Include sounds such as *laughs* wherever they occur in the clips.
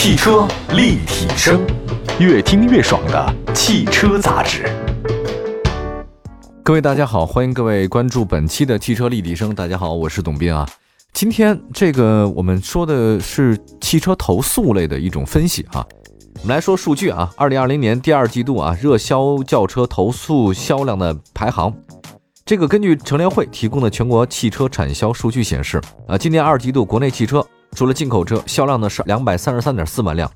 汽车立体声，越听越爽的汽车杂志。各位大家好，欢迎各位关注本期的汽车立体声。大家好，我是董斌啊。今天这个我们说的是汽车投诉类的一种分析哈。我们来说数据啊，二零二零年第二季度啊，热销轿车投诉销量的排行。这个根据乘联会提供的全国汽车产销数据显示，啊，今年二季度国内汽车除了进口车销量呢是两百三十三点四万辆，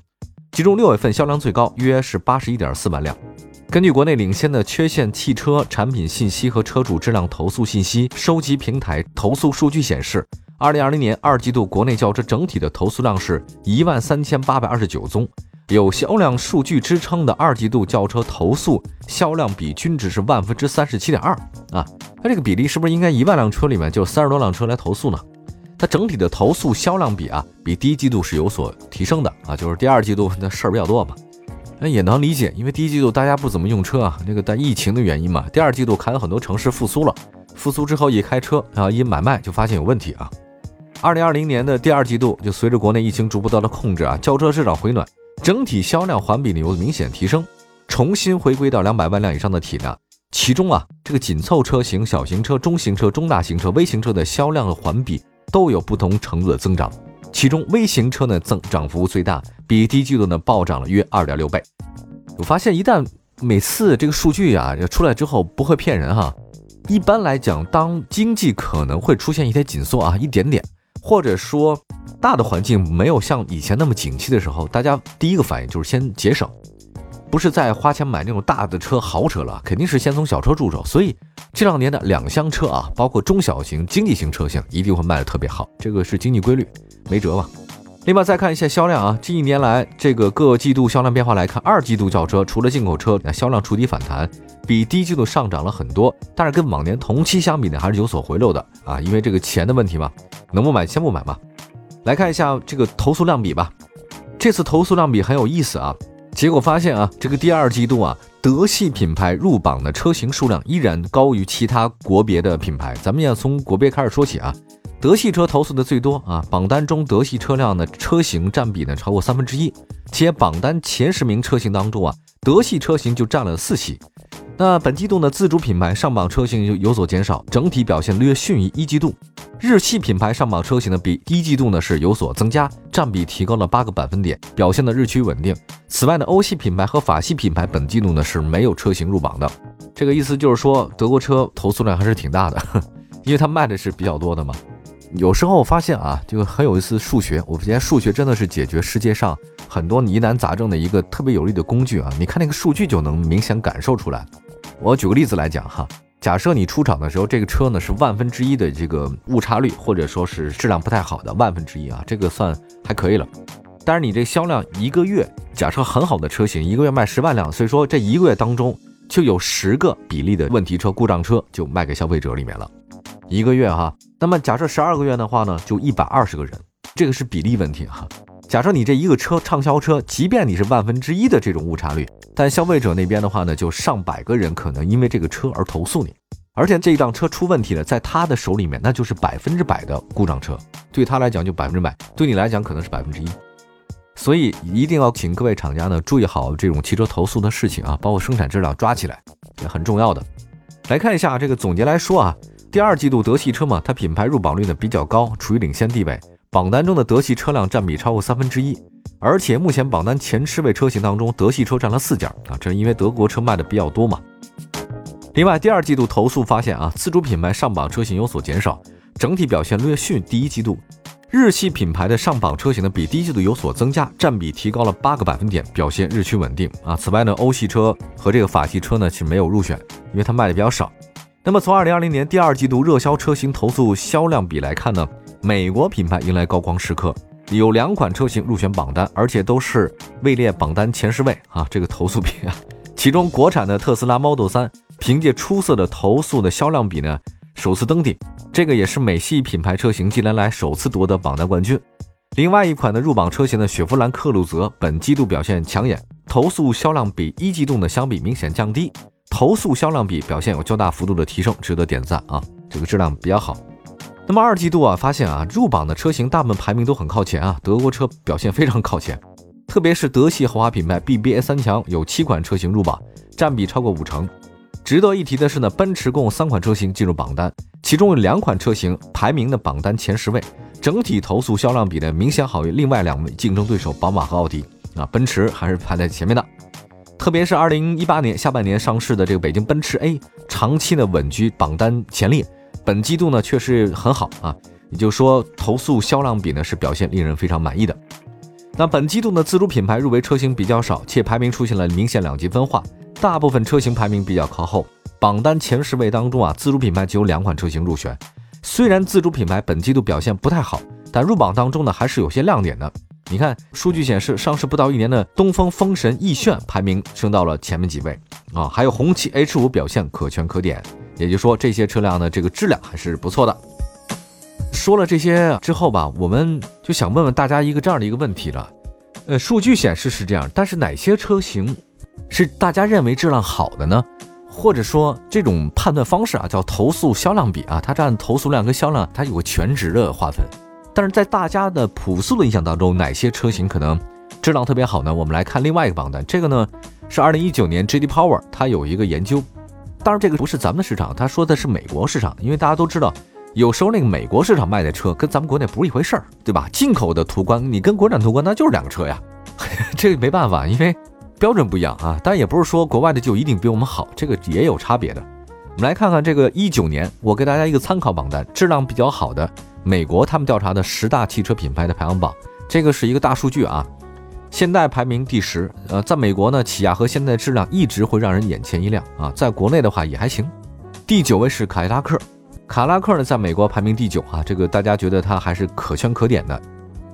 其中六月份销量最高，约是八十一点四万辆。根据国内领先的缺陷汽车产品信息和车主质量投诉信息收集平台投诉数据显示，二零二零年二季度国内轿车整体的投诉量是一万三千八百二十九宗。有销量数据支撑的二季度轿车投诉销量比均值是万分之三十七点二啊，那这个比例是不是应该一万辆车里面就三十多辆车来投诉呢？它整体的投诉销量比啊，比第一季度是有所提升的啊，就是第二季度那事儿比较多嘛，那也能理解，因为第一季度大家不怎么用车啊，那个但疫情的原因嘛，第二季度看有很多城市复苏了，复苏之后一开车啊，一买卖就发现有问题啊。二零二零年的第二季度就随着国内疫情逐步得到控制啊，轿车市场回暖。整体销量环比呢有明显提升，重新回归到两百万辆以上的体量。其中啊，这个紧凑车型、小型车、中型车、中大型车、微型车的销量的环比都有不同程度的增长。其中微型车呢增涨幅最大，比第一季度呢暴涨了约二点六倍。我发现一旦每次这个数据啊出来之后不会骗人哈。一般来讲，当经济可能会出现一些紧缩啊，一点点，或者说。大的环境没有像以前那么景气的时候，大家第一个反应就是先节省，不是在花钱买那种大的车、豪车了，肯定是先从小车入手。所以这两年的两厢车啊，包括中小型、经济型车型，一定会卖的特别好，这个是经济规律，没辙吧？另外再看一下销量啊，近一年来这个各季度销量变化来看，二季度轿车除了进口车，那销量触底反弹，比第一季度上涨了很多，但是跟往年同期相比呢，还是有所回落的啊，因为这个钱的问题嘛，能不买先不买嘛。来看一下这个投诉量比吧，这次投诉量比很有意思啊。结果发现啊，这个第二季度啊，德系品牌入榜的车型数量依然高于其他国别的品牌。咱们要从国别开始说起啊，德系车投诉的最多啊，榜单中德系车辆的车型占比呢超过三分之一，且榜单前十名车型当中啊，德系车型就占了四席。那本季度呢，自主品牌上榜车型就有所减少，整体表现略逊于一季度。日系品牌上榜车型呢，比一季度呢是有所增加，占比提高了八个百分点，表现的日趋稳定。此外呢，欧系品牌和法系品牌本季度呢是没有车型入榜的。这个意思就是说，德国车投诉量还是挺大的，*laughs* 因为它卖的是比较多的嘛。有时候我发现啊，这个很有意思数学，我发现数学真的是解决世界上很多疑难杂症的一个特别有力的工具啊。你看那个数据就能明显感受出来。我举个例子来讲哈，假设你出厂的时候这个车呢是万分之一的这个误差率，或者说是质量不太好的万分之一啊，这个算还可以了。但是你这销量一个月，假设很好的车型一个月卖十万辆，所以说这一个月当中就有十个比例的问题车、故障车就卖给消费者里面了。一个月哈，那么假设十二个月的话呢，就一百二十个人，这个是比例问题哈。假设你这一个车畅销车，即便你是万分之一的这种误差率。但消费者那边的话呢，就上百个人可能因为这个车而投诉你，而且这一辆车出问题了，在他的手里面那就是百分之百的故障车，对他来讲就百分之百，对你来讲可能是百分之一，所以一定要请各位厂家呢注意好这种汽车投诉的事情啊，包括生产质量抓起来也很重要的。来看一下这个总结来说啊，第二季度德系车嘛，它品牌入榜率呢比较高，处于领先地位，榜单中的德系车辆占比超过三分之一。而且目前榜单前十位车型当中，德系车占了四家啊，这是因为德国车卖的比较多嘛。另外，第二季度投诉发现啊，自主品牌上榜车型有所减少，整体表现略逊第一季度。日系品牌的上榜车型呢，比第一季度有所增加，占比提高了八个百分点，表现日趋稳定啊。此外呢，欧系车和这个法系车呢是没有入选，因为它卖的比较少。那么从二零二零年第二季度热销车型投诉销量比来看呢，美国品牌迎来高光时刻。有两款车型入选榜单，而且都是位列榜单前十位啊！这个投诉比啊，其中国产的特斯拉 Model 3凭借出色的投诉的销量比呢，首次登顶。这个也是美系品牌车型近年来首次夺得榜单冠军。另外一款的入榜车型的雪佛兰克鲁泽本季度表现抢眼，投诉销量比一季度的相比明显降低，投诉销量比表现有较大幅度的提升，值得点赞啊！这个质量比较好。那么二季度啊，发现啊，入榜的车型大部分排名都很靠前啊，德国车表现非常靠前。特别是德系豪华品牌 BBA 三强有七款车型入榜，占比超过五成。值得一提的是呢，奔驰共三款车型进入榜单，其中有两款车型排名的榜单前十位，整体投诉销量比呢明显好于另外两位竞争对手宝马和奥迪啊，奔驰还是排在前面的。特别是二零一八年下半年上市的这个北京奔驰 A，长期呢稳居榜单前列，本季度呢确实很好啊，也就是说投诉销量比呢是表现令人非常满意的。那本季度呢自主品牌入围车型比较少，且排名出现了明显两极分化。大部分车型排名比较靠后，榜单前十位当中啊，自主品牌只有两款车型入选。虽然自主品牌本季度表现不太好，但入榜当中呢还是有些亮点的。你看，数据显示，上市不到一年的东风风神奕炫排名升到了前面几位啊，还有红旗 H 五表现可圈可点。也就是说，这些车辆呢，这个质量还是不错的。说了这些之后吧，我们就想问问大家一个这样的一个问题了。呃，数据显示是这样，但是哪些车型？是大家认为质量好的呢，或者说这种判断方式啊，叫投诉销量比啊，它占投诉量跟销量，它有个全值的划分。但是在大家的朴素的印象当中，哪些车型可能质量特别好呢？我们来看另外一个榜单，这个呢是二零一九年 J.D. Power 它有一个研究，当然这个不是咱们的市场，他说的是美国市场，因为大家都知道，有时候那个美国市场卖的车跟咱们国内不是一回事儿，对吧？进口的途观你跟国产途观那就是两个车呀，*laughs* 这个没办法，因为。标准不一样啊，但也不是说国外的就一定比我们好，这个也有差别的。我们来看看这个一九年，我给大家一个参考榜单，质量比较好的美国他们调查的十大汽车品牌的排行榜，这个是一个大数据啊。现代排名第十，呃，在美国呢，起亚和现代质量一直会让人眼前一亮啊。在国内的话也还行。第九位是凯迪拉克，凯迪拉克呢在美国排名第九啊，这个大家觉得它还是可圈可点的。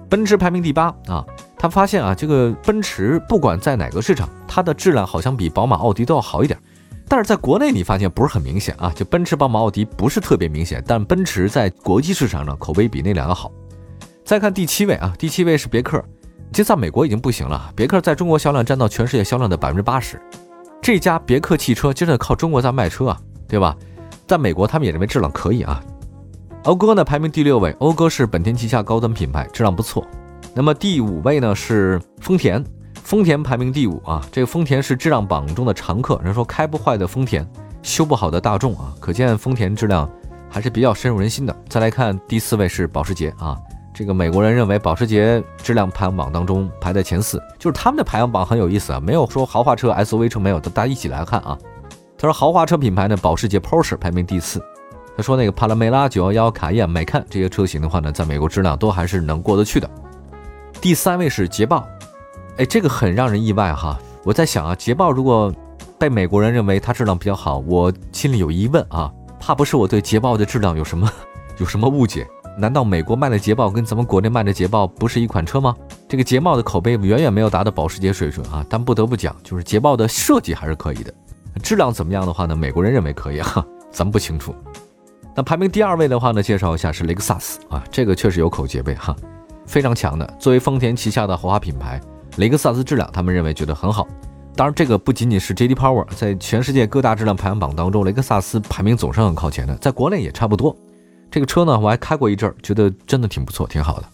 奔驰排名第八啊。他发现啊，这个奔驰不管在哪个市场，它的质量好像比宝马、奥迪都要好一点。但是在国内你发现不是很明显啊，就奔驰、宝马、奥迪不是特别明显，但奔驰在国际市场上口碑比那两个好。再看第七位啊，第七位是别克，其实在美国已经不行了，别克在中国销量占到全世界销量的百分之八十。这家别克汽车真的靠中国在卖车啊，对吧？在美国他们也认为质量可以啊。讴歌呢排名第六位，讴歌是本田旗下高端品牌，质量不错。那么第五位呢是丰田，丰田排名第五啊，这个丰田是质量榜中的常客。人说开不坏的丰田，修不好的大众啊，可见丰田质量还是比较深入人心的。再来看第四位是保时捷啊，这个美国人认为保时捷质量排行榜当中排在前四，就是他们的排行榜很有意思啊，没有说豪华车、SUV 车没有，大家一起来看啊。他说豪华车品牌呢，保时捷 Porsche 排名第四。他说那个帕拉梅拉、911、卡宴、迈看这些车型的话呢，在美国质量都还是能过得去的。第三位是捷豹，哎，这个很让人意外哈。我在想啊，捷豹如果被美国人认为它质量比较好，我心里有疑问啊，怕不是我对捷豹的质量有什么 *laughs* 有什么误解？难道美国卖的捷豹跟咱们国内卖的捷豹不是一款车吗？这个捷豹的口碑远远没有达到保时捷水准啊。但不得不讲，就是捷豹的设计还是可以的，质量怎么样的话呢？美国人认为可以啊，*laughs* 咱们不清楚。那排名第二位的话呢，介绍一下是雷克萨斯啊，这个确实有口皆碑哈。非常强的，作为丰田旗下的豪华品牌，雷克萨斯质量他们认为觉得很好。当然，这个不仅仅是 J.D. Power，在全世界各大质量排行榜当中，雷克萨斯排名总是很靠前的，在国内也差不多。这个车呢，我还开过一阵儿，觉得真的挺不错，挺好的。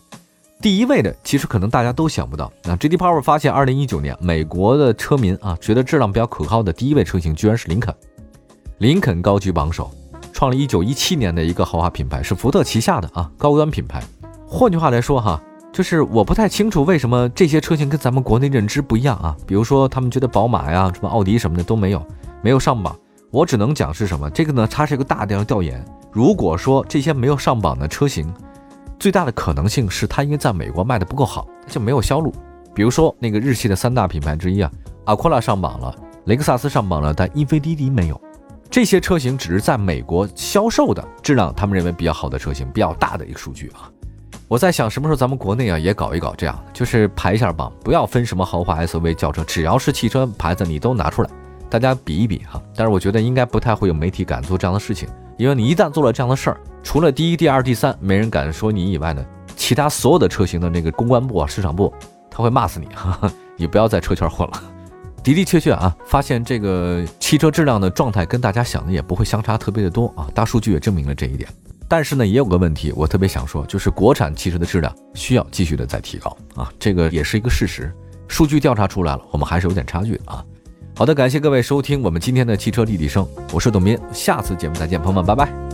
第一位的，其实可能大家都想不到。那 GDPower 发现，二零一九年美国的车民啊，觉得质量比较可靠的第一位车型居然是林肯。林肯高居榜首，创了一九一七年的一个豪华品牌，是福特旗下的啊高端品牌。换句话来说哈，就是我不太清楚为什么这些车型跟咱们国内认知不一样啊。比如说他们觉得宝马呀、什么奥迪什么的都没有，没有上榜。我只能讲是什么，这个呢，它是一个大量调研。如果说这些没有上榜的车型，最大的可能性是它因为在美国卖的不够好，就没有销路。比如说那个日系的三大品牌之一啊，阿库拉上榜了，雷克萨斯上榜了，但英菲尼迪没有。这些车型只是在美国销售的质量，他们认为比较好的车型，比较大的一个数据啊。我在想什么时候咱们国内啊也搞一搞这样，就是排一下榜，不要分什么豪华 SUV 轿车，只要是汽车牌子你都拿出来，大家比一比哈。但是我觉得应该不太会有媒体敢做这样的事情，因为你一旦做了这样的事儿，除了第一、第二、第三没人敢说你以外呢，其他所有的车型的那个公关部啊、市场部他会骂死你，哈哈，你不要在车圈混了。的的确确啊，发现这个汽车质量的状态跟大家想的也不会相差特别的多啊，大数据也证明了这一点。但是呢，也有个问题，我特别想说，就是国产汽车的质量需要继续的再提高啊，这个也是一个事实。数据调查出来了，我们还是有点差距的啊。好的，感谢各位收听我们今天的汽车立体声，我是董斌，下次节目再见，朋友们，拜拜。